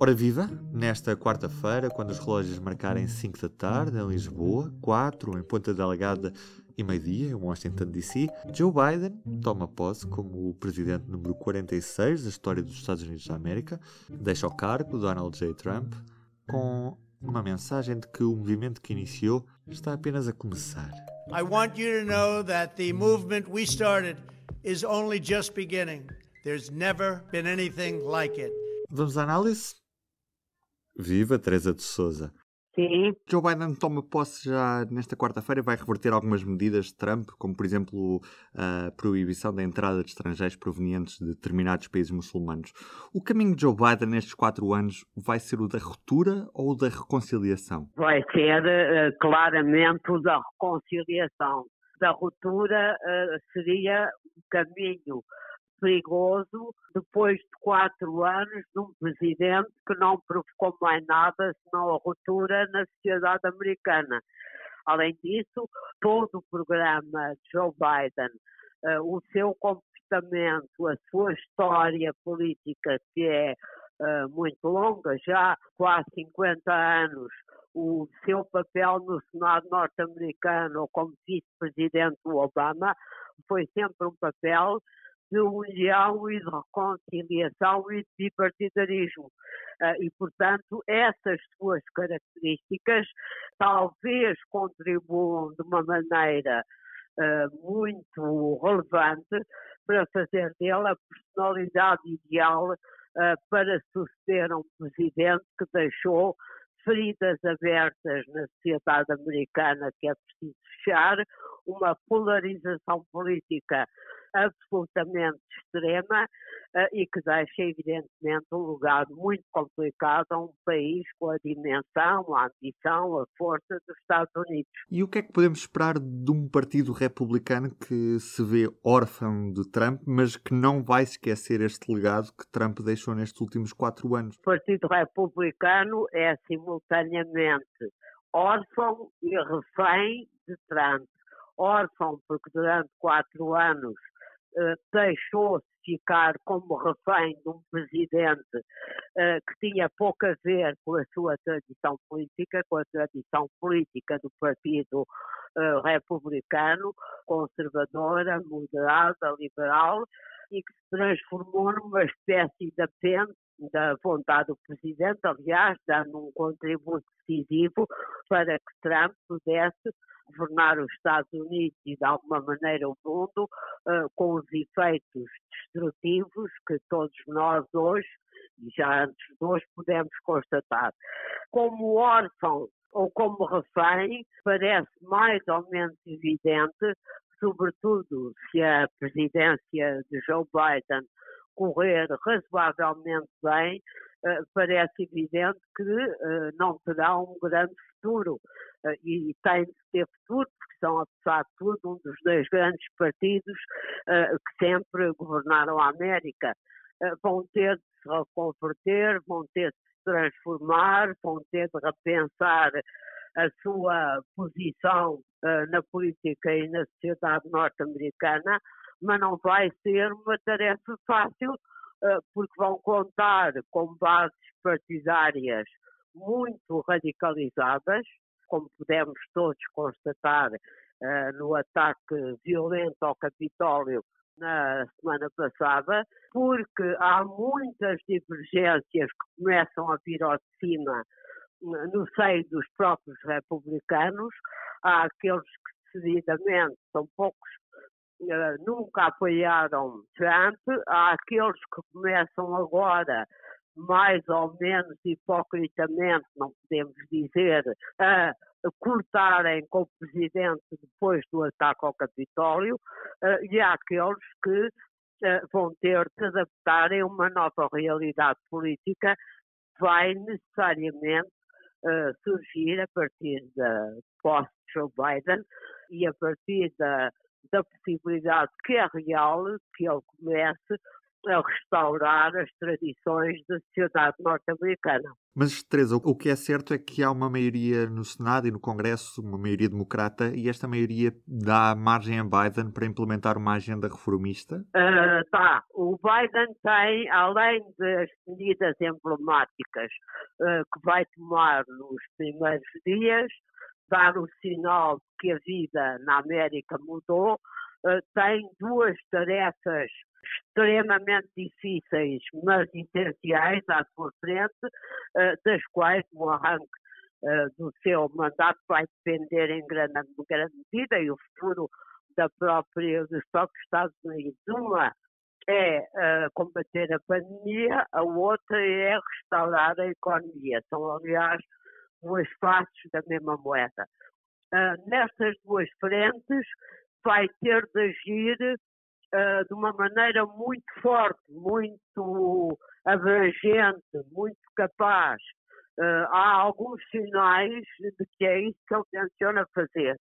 Ora viva, nesta quarta-feira, quando os relógios marcarem 5 da tarde em Lisboa, 4 em Ponta Delegada e meio-dia em Washington DC, Joe Biden toma posse como o presidente número 46 da história dos Estados Unidos da América, deixa o cargo Donald J. Trump com uma mensagem de que o movimento que iniciou está apenas a começar. I want you to know that the movement we started is only just beginning. There's never been anything like it. Vamos à análise? Viva Teresa de Souza. Sim. Joe Biden toma posse já nesta quarta-feira e vai reverter algumas medidas de Trump, como por exemplo a proibição da entrada de estrangeiros provenientes de determinados países muçulmanos. O caminho de Joe Biden nestes quatro anos vai ser o da ruptura ou o da reconciliação? Vai ser uh, claramente o da reconciliação. Da ruptura uh, seria um caminho perigoso depois de quatro anos de um presidente que não provocou mais nada senão a ruptura na sociedade americana. Além disso, todo o programa de Joe Biden, uh, o seu comportamento, a sua história política, que é uh, muito longa, já quase 50 anos, o seu papel no Senado norte-americano como vice-presidente do Obama, foi sempre um papel de união e de reconciliação e de bipartidarismo. Uh, e, portanto, essas suas características talvez contribuam de uma maneira uh, muito relevante para fazer dele a personalidade ideal uh, para suceder um presidente que deixou feridas abertas na sociedade americana que é preciso fechar, uma polarização política absolutamente extrema uh, e que deixa, evidentemente, um lugar muito complicado a um país com a dimensão, a ambição, a força dos Estados Unidos. E o que é que podemos esperar de um partido republicano que se vê órfão de Trump, mas que não vai esquecer este legado que Trump deixou nestes últimos quatro anos? O Partido Republicano é simultaneamente órfão e refém de Trump órfão, porque durante quatro anos uh, deixou-se ficar como refém de um presidente uh, que tinha pouco a ver com a sua tradição política, com a tradição política do Partido uh, Republicano, conservadora, moderada, liberal, e que se transformou numa espécie de apêndice da vontade do Presidente, aliás, dando um contributo decisivo para que Trump pudesse governar os Estados Unidos e, de alguma maneira, o mundo, uh, com os efeitos destrutivos que todos nós hoje, e já antes de hoje, podemos constatar. Como órfão ou como refém, parece mais ou menos evidente, sobretudo se a presidência de Joe Biden correr razoavelmente bem, parece evidente que uh, não terá um grande futuro. Uh, e tem de ter futuro, porque são, apesar de tudo, um dos dois grandes partidos que sempre governaram a América. vão ter de se reconverter, vão ter de se transformar, vão ter de repensar a sua posição na política e na sociedade norte-americana mas não vai ser uma tarefa fácil, eh, porque vão contar com bases partidárias muito radicalizadas, como pudemos todos constatar eh, no ataque violento ao Capitólio na semana passada, porque há muitas divergências que começam a vir ao de cima no seio dos próprios republicanos, há aqueles que decididamente são poucos eh, nunca apoiaram Trump, há aqueles que começam agora, mais ou menos hipocritamente, não podemos dizer, a cortarem com o presidente depois do ataque ao Capitólio, eh, e há aqueles que eh, vão ter de adaptarem a uma nova realidade política. Vai necessariamente surgir a partir da post-Joe Biden. E a partir da, da possibilidade que é real que ele comece a restaurar as tradições da sociedade norte-americana. Mas, Teresa, o que é certo é que há uma maioria no Senado e no Congresso, uma maioria democrata, e esta maioria dá margem a Biden para implementar uma agenda reformista? Uh, tá. O Biden tem, além das medidas emblemáticas uh, que vai tomar nos primeiros dias, dar o sinal de que a vida na América mudou, uh, tem duas tarefas extremamente difíceis, mas essenciais à sua frente, uh, das quais o arranque uh, do seu mandato vai depender em grande, grande medida e o futuro da própria, dos próprios Estados Unidos. Uma é uh, combater a pandemia, a outra é restaurar a economia. São, aliás, duas faces da mesma moeda. Uh, nestas duas frentes, vai ter de agir uh, de uma maneira muito forte, muito abrangente, muito capaz. Uh, há alguns sinais de que é isso que ele tenciona fazer.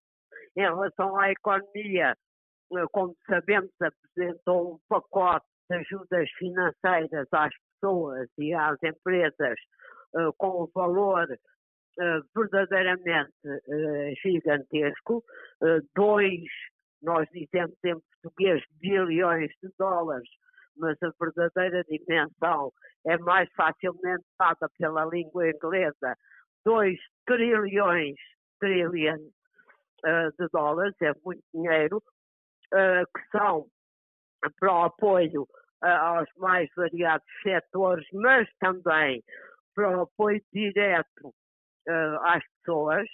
Em relação à economia, uh, como sabemos, apresentou um pacote de ajudas financeiras às pessoas e às empresas com um valor verdadeiramente gigantesco, dois nós dizemos em português bilhões de dólares, mas a verdadeira dimensão é mais facilmente dada pela língua inglesa, 2 trilhões, trilhões uh, de dólares, é muito dinheiro, uh, que são para o apoio uh, aos mais variados setores, mas também para o apoio direto às pessoas,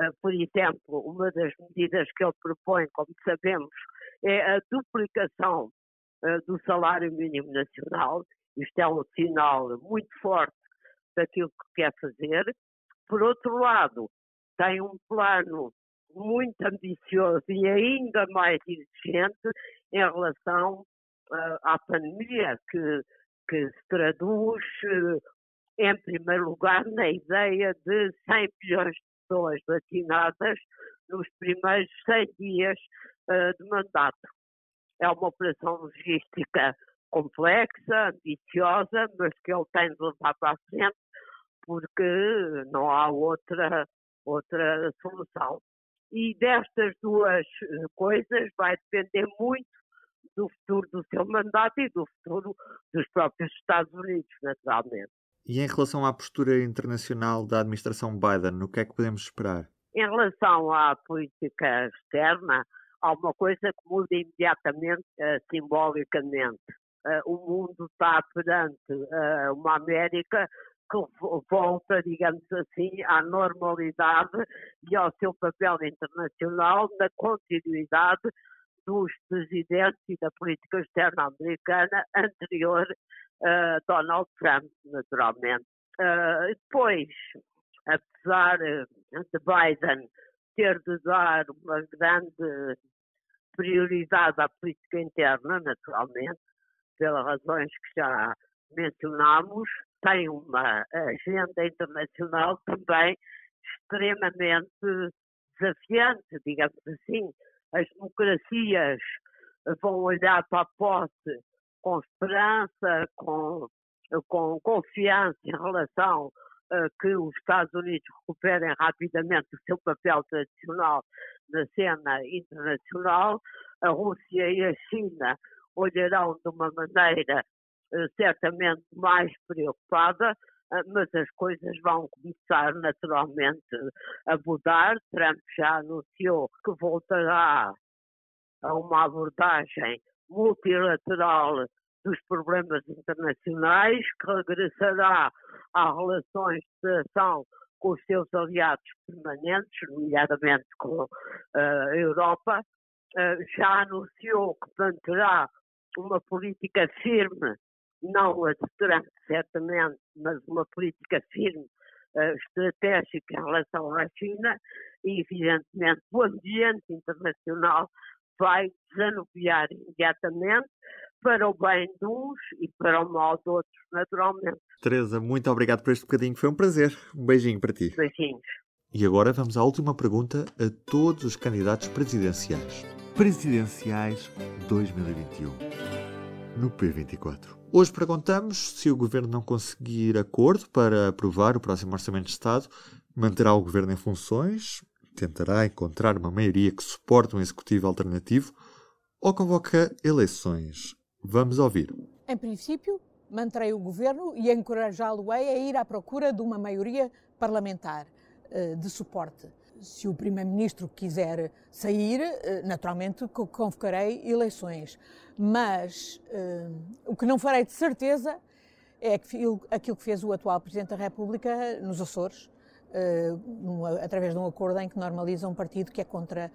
ah, por exemplo, uma das medidas que ele propõe, como sabemos, é a duplicação ah, do salário mínimo nacional. Isto é um sinal muito forte daquilo que quer fazer. Por outro lado, tem um plano muito ambicioso e ainda mais exigente em relação uh, à pandemia, que, que se traduz, uh, em primeiro lugar, na ideia de 100 milhões de pessoas vacinadas nos primeiros 100 dias uh, de mandato. É uma operação logística complexa, ambiciosa, mas que ele tem de levar para a frente porque não há outra, outra solução. E destas duas eh, coisas vai depender muito do futuro do seu mandato e do futuro dos próprios Estados Unidos, naturalmente. E em relação à postura internacional da administração Biden, o que é que podemos esperar? Em relação à política externa, há uma coisa que muda imediatamente uh, simbolicamente. Uh, o mundo está perante uh, uma América que volta, digamos assim, à normalidade e ao seu papel internacional na continuidade dos presidentes e da política externa americana anterior uh, Donald Trump, naturalmente. Uh, depois, apesar de Biden ter de dar uma grande prioridade à política interna, naturalmente, pelas razões que já mencionámos, tem uma agenda internacional também extremamente desafiante, digamos assim. As democracias vão olhar para a posse com esperança, com, com confiança em relação uh, que os Estados Unidos recuperem rapidamente o seu papel tradicional na cena internacional. A Rússia e a China olharão de uma maneira uh, certamente mais preocupada, mas as coisas vão começar naturalmente a mudar. Trump já anunciou que voltará a uma abordagem multilateral dos problemas internacionais, que regressará às relações de ação com os seus aliados permanentes, nomeadamente com uh, a Europa, uh, já anunciou que manterá uma política firme, não a de Trump, certamente, mas uma política firme, uh, estratégica em relação à China, e evidentemente o ambiente internacional vai desanuviar imediatamente, para o bem de uns e para o mal de outros, naturalmente. Teresa, muito obrigado por este bocadinho, foi um prazer. Um beijinho para ti. Beijinhos. E agora vamos à última pergunta a todos os candidatos presidenciais. Presidenciais 2021. No P24. Hoje perguntamos se o governo não conseguir acordo para aprovar o próximo Orçamento de Estado, manterá o governo em funções, tentará encontrar uma maioria que suporte um executivo alternativo ou convoca eleições. Vamos ouvir. Em princípio, manterei o governo e encorajá-lo-ei a ir à procura de uma maioria parlamentar eh, de suporte. Se o Primeiro-Ministro quiser sair, eh, naturalmente convocarei eleições. Mas uh, o que não farei de certeza é aquilo que fez o atual Presidente da República nos Açores, uh, através de um acordo em que normaliza um partido que é contra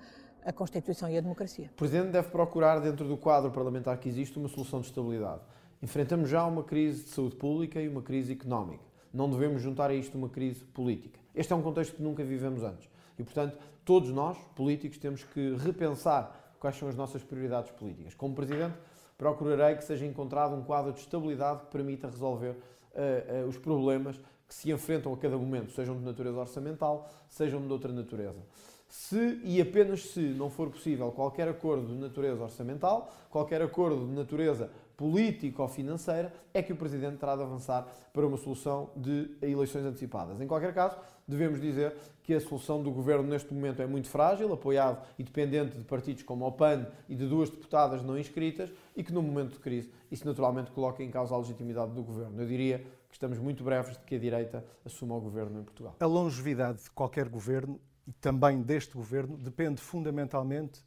a Constituição e a democracia. O Presidente deve procurar, dentro do quadro parlamentar que existe, uma solução de estabilidade. Enfrentamos já uma crise de saúde pública e uma crise económica. Não devemos juntar a isto uma crise política. Este é um contexto que nunca vivemos antes. E, portanto, todos nós, políticos, temos que repensar quais são as nossas prioridades políticas. Como Presidente, procurarei que seja encontrado um quadro de estabilidade que permita resolver uh, uh, os problemas que se enfrentam a cada momento, sejam de natureza orçamental, sejam de outra natureza. Se e apenas se não for possível qualquer acordo de natureza orçamental, qualquer acordo de natureza política ou financeira, é que o Presidente terá de avançar para uma solução de eleições antecipadas. Em qualquer caso, devemos dizer que a solução do Governo neste momento é muito frágil, apoiado e dependente de partidos como o PAN e de duas deputadas não inscritas, e que no momento de crise isso naturalmente coloca em causa a legitimidade do Governo. Eu diria que estamos muito breves de que a direita assuma o Governo em Portugal. A longevidade de qualquer Governo e também deste governo depende fundamentalmente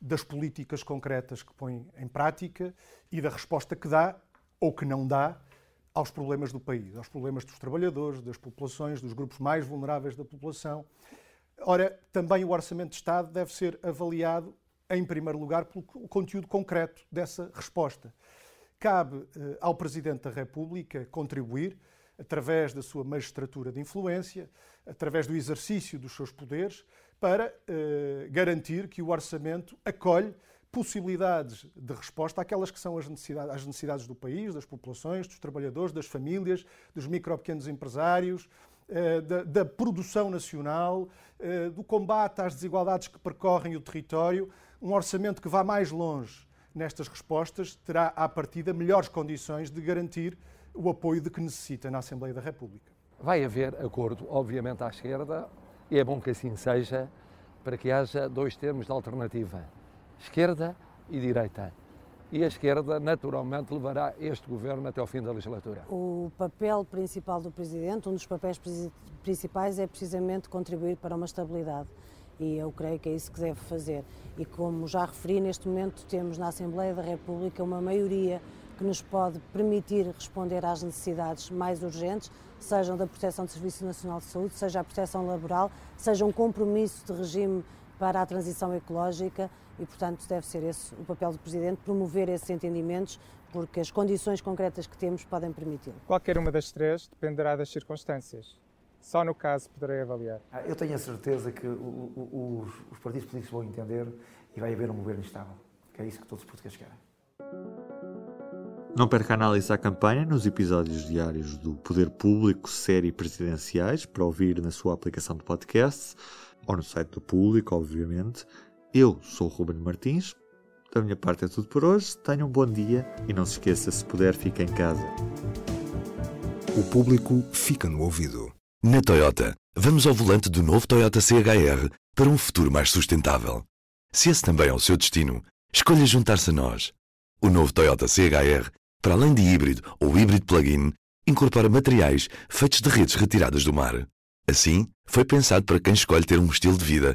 das políticas concretas que põe em prática e da resposta que dá ou que não dá aos problemas do país, aos problemas dos trabalhadores, das populações, dos grupos mais vulneráveis da população. Ora, também o Orçamento de Estado deve ser avaliado, em primeiro lugar, pelo conteúdo concreto dessa resposta. Cabe eh, ao Presidente da República contribuir, através da sua magistratura de influência, através do exercício dos seus poderes, para eh, garantir que o orçamento acolhe possibilidades de resposta àquelas que são as necessidades, necessidades do país, das populações, dos trabalhadores, das famílias, dos micro pequenos empresários, eh, da, da, produção nacional, eh, do combate às desigualdades que percorrem o território. Um orçamento que vá mais longe nestas respostas terá, à partida, melhores condições de garantir o apoio de que necessita na Assembleia da República. Vai haver acordo, obviamente, à esquerda, e é bom que assim seja, para que haja dois termos de alternativa: esquerda e direita. E a esquerda, naturalmente, levará este governo até ao fim da legislatura. O papel principal do Presidente, um dos papéis principais, é precisamente contribuir para uma estabilidade. E eu creio que é isso que deve fazer. E como já referi, neste momento temos na Assembleia da República uma maioria que nos pode permitir responder às necessidades mais urgentes, sejam da proteção do Serviço Nacional de Saúde, seja a proteção laboral, seja um compromisso de regime para a transição ecológica e, portanto, deve ser esse o papel do Presidente, promover esses entendimentos, porque as condições concretas que temos podem permiti-lo. Qualquer uma das três dependerá das circunstâncias. Só no caso poderei avaliar. Ah, eu tenho a certeza que o, o, os partidos políticos vão entender e vai haver um governo estável, que é isso que todos os portugueses querem. Não perca a análise à campanha nos episódios diários do Poder Público, série presidenciais, para ouvir na sua aplicação de podcast ou no site do Público, obviamente. Eu sou o Ruben Martins. Da minha parte é tudo por hoje. Tenha um bom dia e não se esqueça, se puder, fique em casa. O público fica no ouvido. Na Toyota, vamos ao volante do novo Toyota CHR para um futuro mais sustentável. Se esse também é o seu destino, escolha juntar-se a nós. O novo Toyota CHR, para além de híbrido ou híbrido plug-in, incorpora materiais feitos de redes retiradas do mar. Assim, foi pensado para quem escolhe ter um estilo de vida